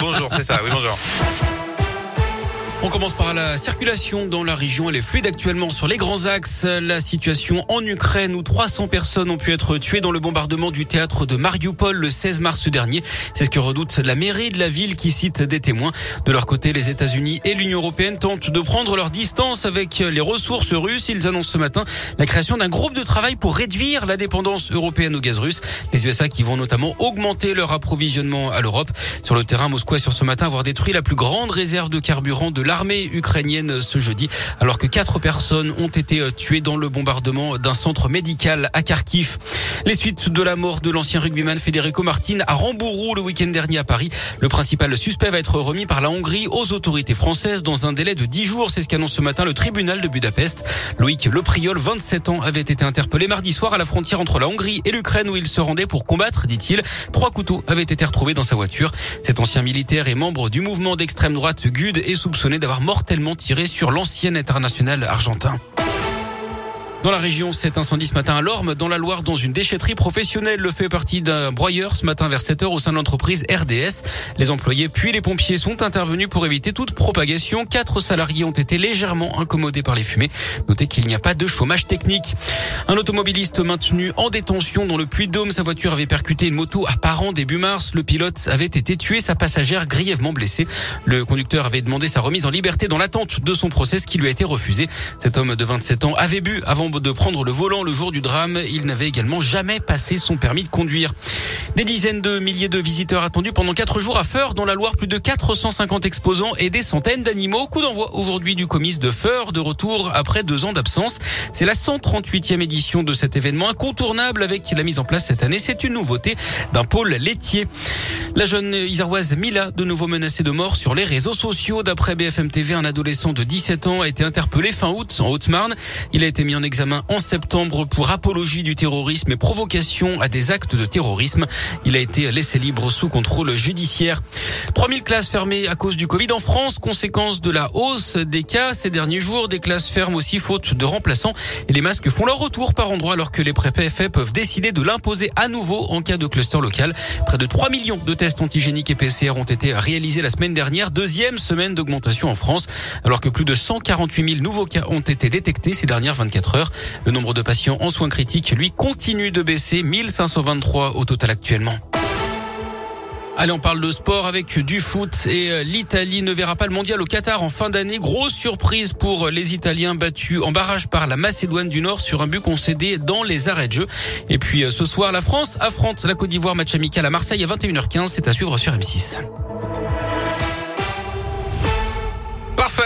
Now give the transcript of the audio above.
bonjour, c'est ça, oui, bonjour. On commence par la circulation dans la région. Elle est fluide actuellement sur les grands axes. La situation en Ukraine où 300 personnes ont pu être tuées dans le bombardement du théâtre de Mariupol le 16 mars dernier. C'est ce que redoute la mairie de la ville qui cite des témoins. De leur côté, les États-Unis et l'Union européenne tentent de prendre leur distance avec les ressources russes. Ils annoncent ce matin la création d'un groupe de travail pour réduire la dépendance européenne au gaz russe. Les USA qui vont notamment augmenter leur approvisionnement à l'Europe. Sur le terrain, Moscou a sur ce matin avoir détruit la plus grande réserve de carburant de l'armée ukrainienne ce jeudi, alors que quatre personnes ont été euh, tuées dans le bombardement d'un centre médical à Kharkiv. Les suites de la mort de l'ancien rugbyman Federico Martin à Rambourou le week-end dernier à Paris. Le principal suspect va être remis par la Hongrie aux autorités françaises dans un délai de 10 jours. C'est ce qu'annonce ce matin le tribunal de Budapest. Loïc Lepriol, 27 ans, avait été interpellé mardi soir à la frontière entre la Hongrie et l'Ukraine où il se rendait pour combattre, dit-il. Trois couteaux avaient été retrouvés dans sa voiture. Cet ancien militaire et membre du mouvement d'extrême droite GUD est soupçonné d'avoir mortellement tiré sur l'ancien international argentin. Dans la région, cet incendie ce matin à Lorme, dans la Loire, dans une déchetterie professionnelle, le fait partie d'un broyeur ce matin vers 7 heures au sein de l'entreprise RDS. Les employés puis les pompiers sont intervenus pour éviter toute propagation. Quatre salariés ont été légèrement incommodés par les fumées. Notez qu'il n'y a pas de chômage technique. Un automobiliste maintenu en détention dans le Puy-de-Dôme. Sa voiture avait percuté une moto à Paran début mars. Le pilote avait été tué, sa passagère grièvement blessée. Le conducteur avait demandé sa remise en liberté dans l'attente de son procès, ce qui lui a été refusé. Cet homme de 27 ans avait bu avant de prendre le volant le jour du drame. Il n'avait également jamais passé son permis de conduire. Des dizaines de milliers de visiteurs attendus pendant quatre jours à Feur, dans la Loire, plus de 450 exposants et des centaines d'animaux. Coup d'envoi aujourd'hui du comice de Feur, de retour après deux ans d'absence. C'est la 138e édition de cet événement incontournable avec la mise en place cette année. C'est une nouveauté d'un pôle laitier. La jeune Isaroise Mila, de nouveau menacée de mort sur les réseaux sociaux. D'après BFM TV, un adolescent de 17 ans a été interpellé fin août en Haute-Marne. Il a été mis en examen en septembre pour apologie du terrorisme et provocation à des actes de terrorisme. Il a été laissé libre sous contrôle judiciaire. 3000 classes fermées à cause du Covid en France, conséquence de la hausse des cas ces derniers jours. Des classes ferment aussi faute de remplaçants et les masques font leur retour par endroit alors que les préfets peuvent décider de l'imposer à nouveau en cas de cluster local. Près de 3 millions de tests antigéniques et PCR ont été réalisés la semaine dernière, deuxième semaine d'augmentation en France, alors que plus de 148 000 nouveaux cas ont été détectés ces dernières 24 heures. Le nombre de patients en soins critiques, lui, continue de baisser, 1523 au total actuellement. Allez, on parle de sport avec du foot et euh, l'Italie ne verra pas le mondial au Qatar en fin d'année. Grosse surprise pour les Italiens battus en barrage par la Macédoine du Nord sur un but concédé dans les arrêts de jeu. Et puis euh, ce soir, la France affronte la Côte d'Ivoire match amical à Marseille à 21h15. C'est à suivre sur M6.